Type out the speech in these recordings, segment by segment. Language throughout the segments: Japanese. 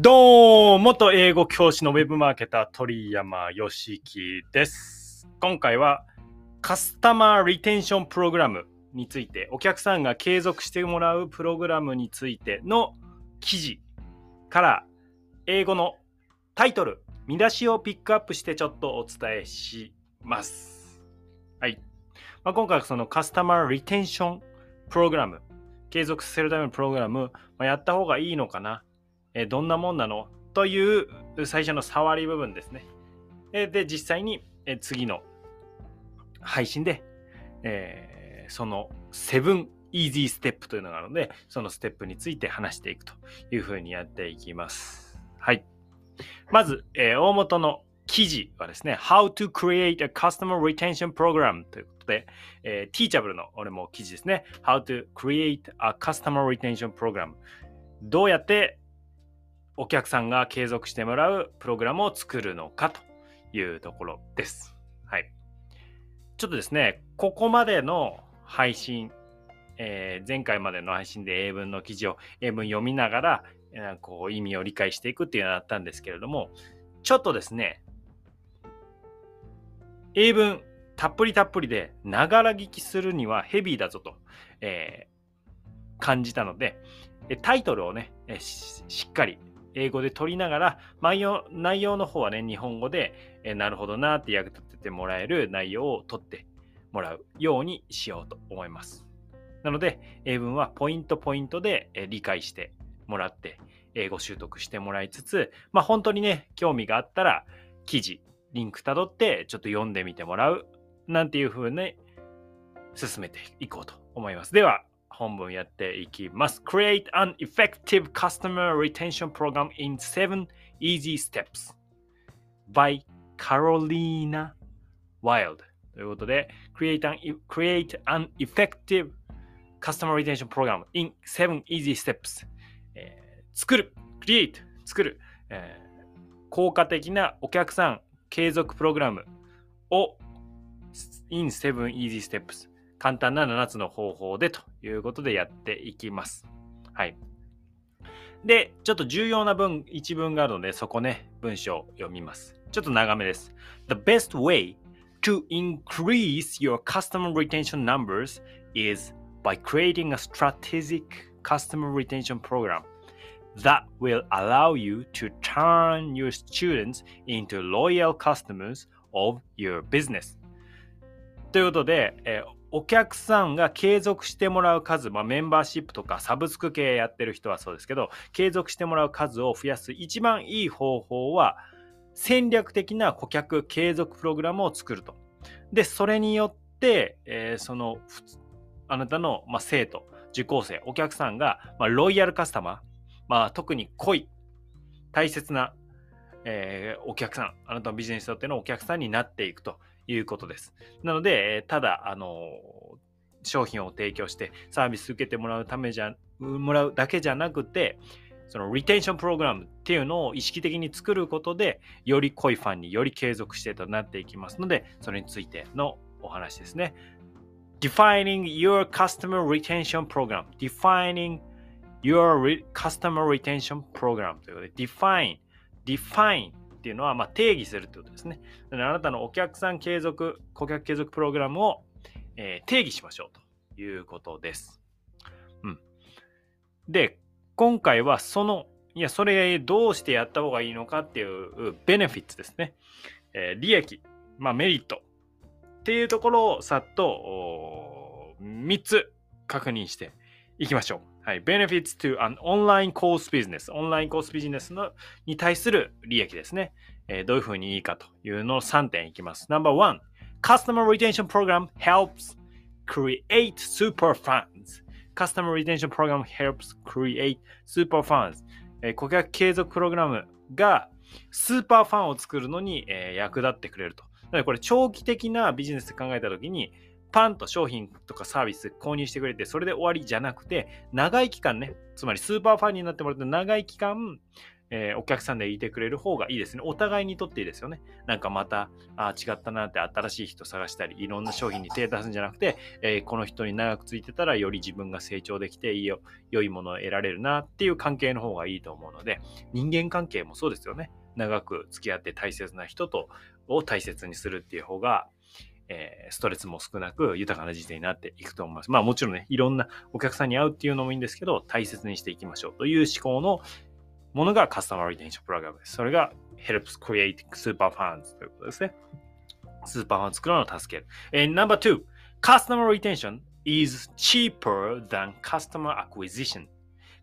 どうも元英語教師のウェブマーケター鳥山よしきです。今回はカスタマーリテンションプログラムについてお客さんが継続してもらうプログラムについての記事から英語のタイトル見出しをピックアップしてちょっとお伝えします。はい。まあ、今回はそのカスタマーリテンションプログラム継続させるためのプログラム、まあ、やった方がいいのかなえどんなもんなの？という最初の触り部分ですね。えで、実際にえ次の配信で、えーその7 Easy Step というのがあるので、そのステップについて話していくというふうにやっていきます。はい。まず、えー大元の記事はですね、How to create a customer retention program ということで、えー、Teachable の俺も記事ですね。How to create a customer retention program どうやってお客さんが継続してもらうプログラムを作るのかというところです。はい。ちょっとですね、ここまでの配信、えー前回までの配信で英文の記事を英文読みながら、えーこう意味を理解していくっていうのをやったんですけれども、ちょっとですね、英文たっぷりたっぷりで、ながら聞きするにはヘビーだぞと、えー感じたので、タイトルをね、しっかり英語で取りながら、内容内容の方はね、日本語で、えなるほどなって役立ててもらえる内容を取ってもらうようにしようと思います。なので、英文はポイントポイントで理解してもらって、英語習得してもらいつつ、まあ本当にね、興味があったら、記事、リンクたどって、ちょっと読んでみてもらう、なんていう風に進めていこうと思います。では、本文やっていきます。Create an effective customer retention program in 7 easy steps by Carolina Wild ということで、Create an, create an effective customer retention program in 7 easy steps、えー作る、create 作る、えー効果的なお客さん継続プログラムを in 7 easy steps 簡単な7つの方法でということでやっていきます。はい。で、ちょっと重要な文、一文があるので、そこね、文章を読みます。ちょっと長めです。The best way to increase your customer retention numbers is by creating a strategic customer retention program that will allow you to turn your students into loyal customers of your business. ということで、えーお客さんが継続してもらう数、まあ、メンバーシップとかサブスク系やってる人はそうですけど、継続してもらう数を増やす一番いい方法は、戦略的な顧客継続プログラムを作ると。で、それによって、えーその、あなたの、まあ、生徒、受講生、お客さんが、まあ、ロイヤルカスタマー、まあ、特に濃い、大切な、えーお客さん、あなたのビジネスにとってのお客さんになっていくということです。なので、ただ、あの商品を提供してサービス受けてもらうためじゃ、もらうだけじゃなくて、そのリテンションプログラムっていうのを意識的に作ることで、より濃いファンにより継続してとなっていきますので、それについてのお話ですね。Defining your customer retention program. Defining your customer retention program ということで、define, define っていうのはまあ定義するってことですね。であなたのお客さん継続、顧客継続プログラムを、えー定義しましょうということです。うん。で、今回はその、いや、それどうしてやった方がいいのかっていうベネフィッツですね。えー利益、まあメリットっていうところをさっと3つ確認していきましょう。はい。benefits to an online course business。オンラインコースビジネスのに対する利益ですね。えーどういうふうにいいかというのを3点いきます。No.1 Customer retention program helps create super fans. Customer retention program helps create super fans. えー顧客継続プログラムがスーパーファンを作るのに、えー役立ってくれると。なのでこれ長期的なビジネスで考えたときにパンと商品とかサービス購入してくれてそれで終わりじゃなくて長い期間ねつまりスーパーファンになってもらって長い期間えー、お客さんでいてくれる方がいいですね。お互いにとっていいですよね。なんかまた、あ違ったなって新しい人探したり、いろんな商品に手出すんじゃなくて、えー、この人に長くついてたらより自分が成長できていいよ、良いものを得られるなっていう関係の方がいいと思うので、人間関係もそうですよね。長く付き合って大切な人とを大切にするっていう方が、えー、ストレスも少なく豊かな人生になっていくと思います。まあもちろんね、いろんなお客さんに会うっていうのもいいんですけど、大切にしていきましょうという思考のものがカスタマーリテンションプログラムです。それが helps create super fans ということですね。スーパーファン作るのを助ける。えー、No.2 Customer retention is cheaper than customer acquisition.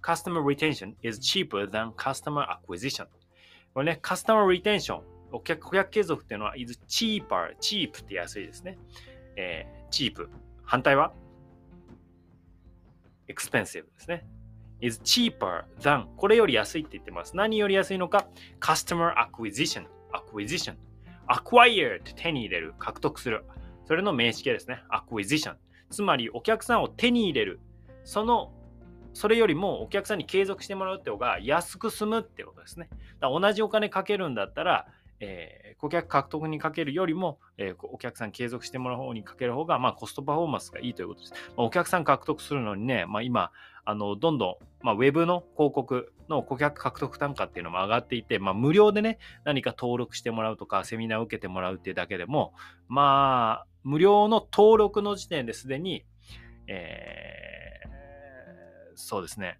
Customer retention is cheaper than customer acquisition. これね、カスタマーリテンション、お客顧客継続っていうのは is cheaper, cheap って安いですね。えー、チープ。反対は？expensive ですね。is cheaper than これより安いって言ってます。何より安いのか？customer acquisition acquisition acquire って手に入れる獲得するそれの名詞形ですね acquisition つまりお客さんを手に入れるそのそれよりもお客さんに継続してもらうって方が安く済むってことですね。だ同じお金かけるんだったら、えー、顧客獲得にかけるよりも、えー、お客さん継続してもらう方にかける方が、まあ、コストパフォーマンスがいいということです。まあ、お客さん獲得するのにね、まあ、今、あのどんどん、まあ、ウェブの広告の顧客獲得単価っていうのも上がっていて、まあ、無料でね、何か登録してもらうとか、セミナーを受けてもらうっていうだけでも、まあ、無料の登録の時点ですでに、えー、そうですね、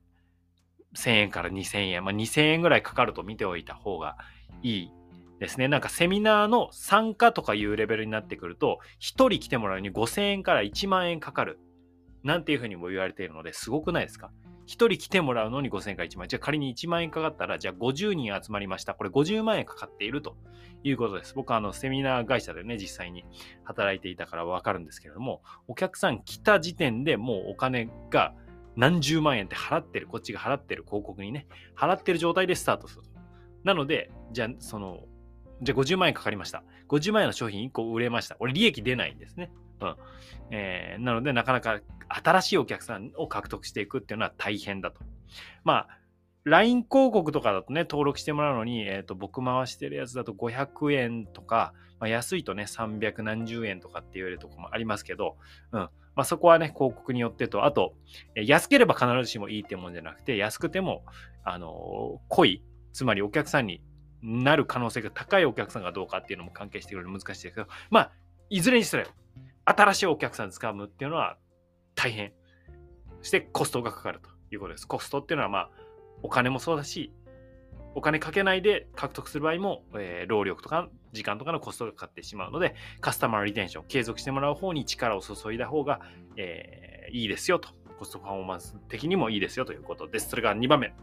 1000円から2000円、まあ、2000円ぐらいかかると見ておいた方がいいですね。なんかセミナーの参加とかいうレベルになってくると、1人来てもらうに5000円から1万円かかる。なんていうふうにも言われているので、すごくないですか ?1 人来てもらうのに5000円から1万円。じゃあ仮に1万円かかったら、じゃあ50人集まりました。これ50万円かかっているということです。僕はあのセミナー会社でね、実際に働いていたからわかるんですけれども、お客さん来た時点でもうお金が何十万円って払ってる、こっちが払ってる広告にね、払ってる状態でスタートする。なので、じゃあその、じゃあ50万円かかりました。50万円の商品1個売れました。俺利益出ないんですね。うん。えー、なので、なかなか新しいお客さんを獲得していくっていうのは大変だと。まあ、LINE 広告とかだとね、登録してもらうのに、えっ、ー、と、僕回してるやつだと500円とか、まあ、安いとね、300何十円とかって言われるとこもありますけど、うん。まあ、そこはね、広告によってと、あと、安ければ必ずしもいいってもんじゃなくて、安くても、あの、濃い、つまりお客さんになる可能性が高いお客さんがどうかっていうのも関係してくるの難しいですけど、まあ、いずれにせよ、新しいお客さんつかむっていうのは大変。そしてコストがかかるということです。コストっていうのはまあお金もそうだし、お金かけないで獲得する場合も、えー、労力とか時間とかのコストがかかってしまうので、カスタマーリテンション、継続してもらう方に力を注いだ方が、えー、いいですよと。コストパフォーマンス的にもいいですよということです。それが2番目。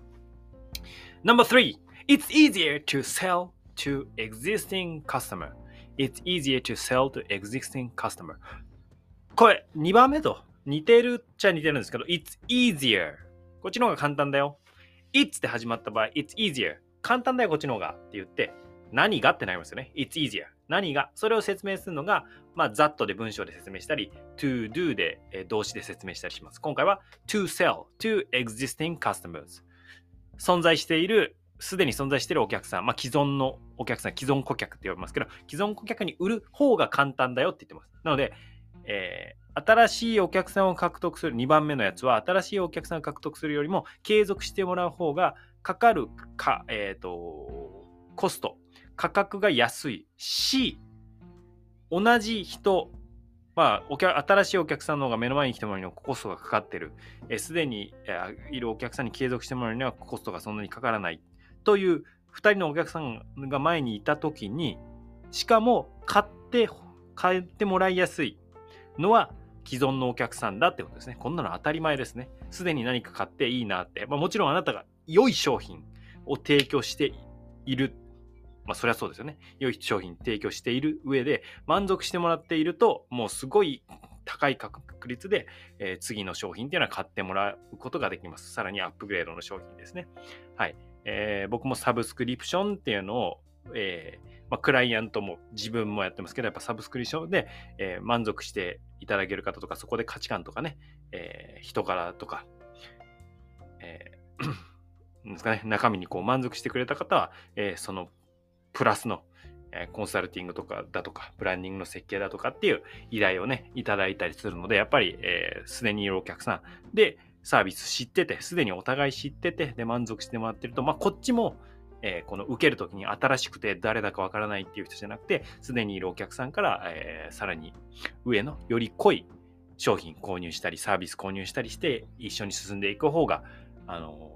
No.3 It's easier to sell to existing customer. It's easier to sell to existing customer. これ、2番目と似てるっちゃ似てるんですけど、It's easier. こっちの方が簡単だよ。It's で始まった場合、It's easier. 簡単だよ、こっちの方が。って言って、何がってなりますよね。It's easier. 何がそれを説明するのが、まあ、that で文章で説明したり、to do で、え動詞で説明したりします。今回は to sell to existing customers。存在しているすでに存在しているお客さん、まあ、既存のお客さん、既存顧客って呼びますけど、既存顧客に売る方が簡単だよって言ってます。なので、えー、新しいお客さんを獲得する2番目のやつは、新しいお客さんを獲得するよりも継続してもらう方がかかるか、えっ、ー、と、コスト、価格が安いし、同じ人、まあ、お客新しいお客さんの方が目の前に来てもらうにはコストがかかってる。す、で、に、えー、いるお客さんに継続してもらうにはコストがそんなにかからない。という2人のお客さんが前にいた時にしかも買って買ってもらいやすいのは既存のお客さんだってことですね。こんなの当たり前ですね。すでに何か買っていいなって。まあ、もちろんあなたが良い商品を提供している。まあそりゃそうですよね。良い商品提供している上で満足してもらっているともうすごい高い確率で、えー、次の商品っていうのは買ってもらうことができます。さらにアップグレードの商品ですね。はい。えー、僕もサブスクリプションっていうのを、えーまあ、クライアントも自分もやってますけど、やっぱサブスクリプションで、えー、満足していただける方とか、そこで価値観とかね、え、人柄とか、えー、ですかね、中身にこう満足してくれた方は、え、そのプラスの、え、コンサルティングとかだとか、ブランディングの設計だとかっていう依頼をね、いただいたりするので、やっぱり、す、で、にいるお客さんで、サービス知ってて、すでにお互い知ってて、で、満足してもらってると、まあ、こっちも、えー、この受けるときに新しくて誰だかわからないっていう人じゃなくて、すでにいるお客さんから、えー、さらに上のより濃い商品購入したり、サービス購入したりして、一緒に進んでいく方が、あの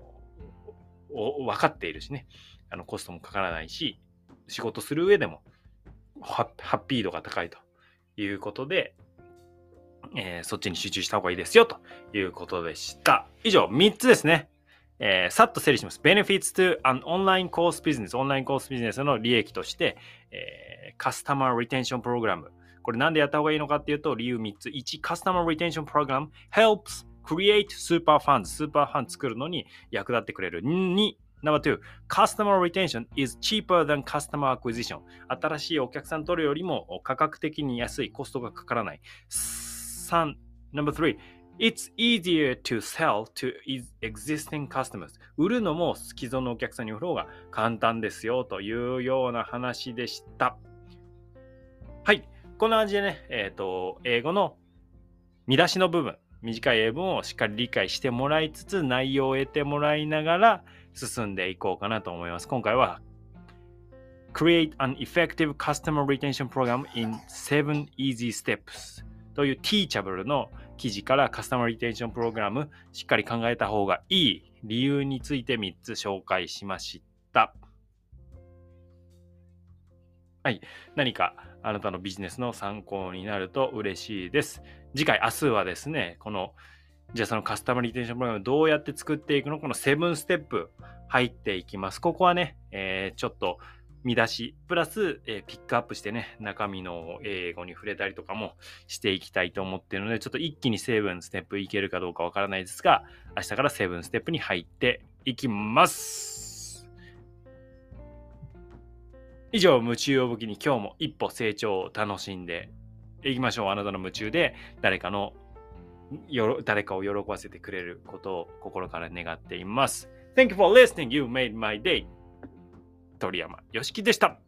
分かっているしね、あのコストもかからないし、仕事する上でもハッピー度が高いということで、えー、そっちに集中した方がいいですよということでした。以上、3つですね。えー、さっと整理します。Benefits to an online course business。オンラインコースビジネスの利益として、えー、カスタマーリテンションプログラム。これなんでやった方がいいのかっていうと、理由3つ。1、カスタマーリテンションプログラム helps create super funds。スーパーファン作るのに役立ってくれる。2、Number two, customer retention is cheaper than customer acquisition. 新しいお客さん取るよりも価格的に安い、コストがかからない。3, Number 3 It's easier to sell to existing customers. 売るのも既存のお客さんに売る方が簡単ですよというような話でした。はい。こんな感じでね、えっ、ー、と、英語の見出しの部分、短い英文をしっかり理解してもらいつつ、内容を得てもらいながら進んでいこうかなと思います。今回は Create an effective customer retention program in 7 easy steps という Teachable の記事からカスタマーリテンションプログラムしっかり考えた方がいい理由について3つ紹介しました。はい。何かあなたのビジネスの参考になると嬉しいです。次回、明日はですね、この、じゃあそのカスタマーリテンションプログラムどうやって作っていくの？この7ステップ入っていきます。ここはね、えー、ちょっと見出し、プラス、えー、ピックアップしてね、中身の英語に触れたりとかもしていきたいと思ってるので、ちょっと一気に7ステップいけるかどうかわからないですが、明日から7ステップに入っていきます。以上、夢中を武器に今日も一歩成長を楽しんでいきましょう。あなたの夢中で誰かのよ誰かを喜ばせてくれることを心から願っています。Thank you for listening. You made my day. 鳥山よしきでした。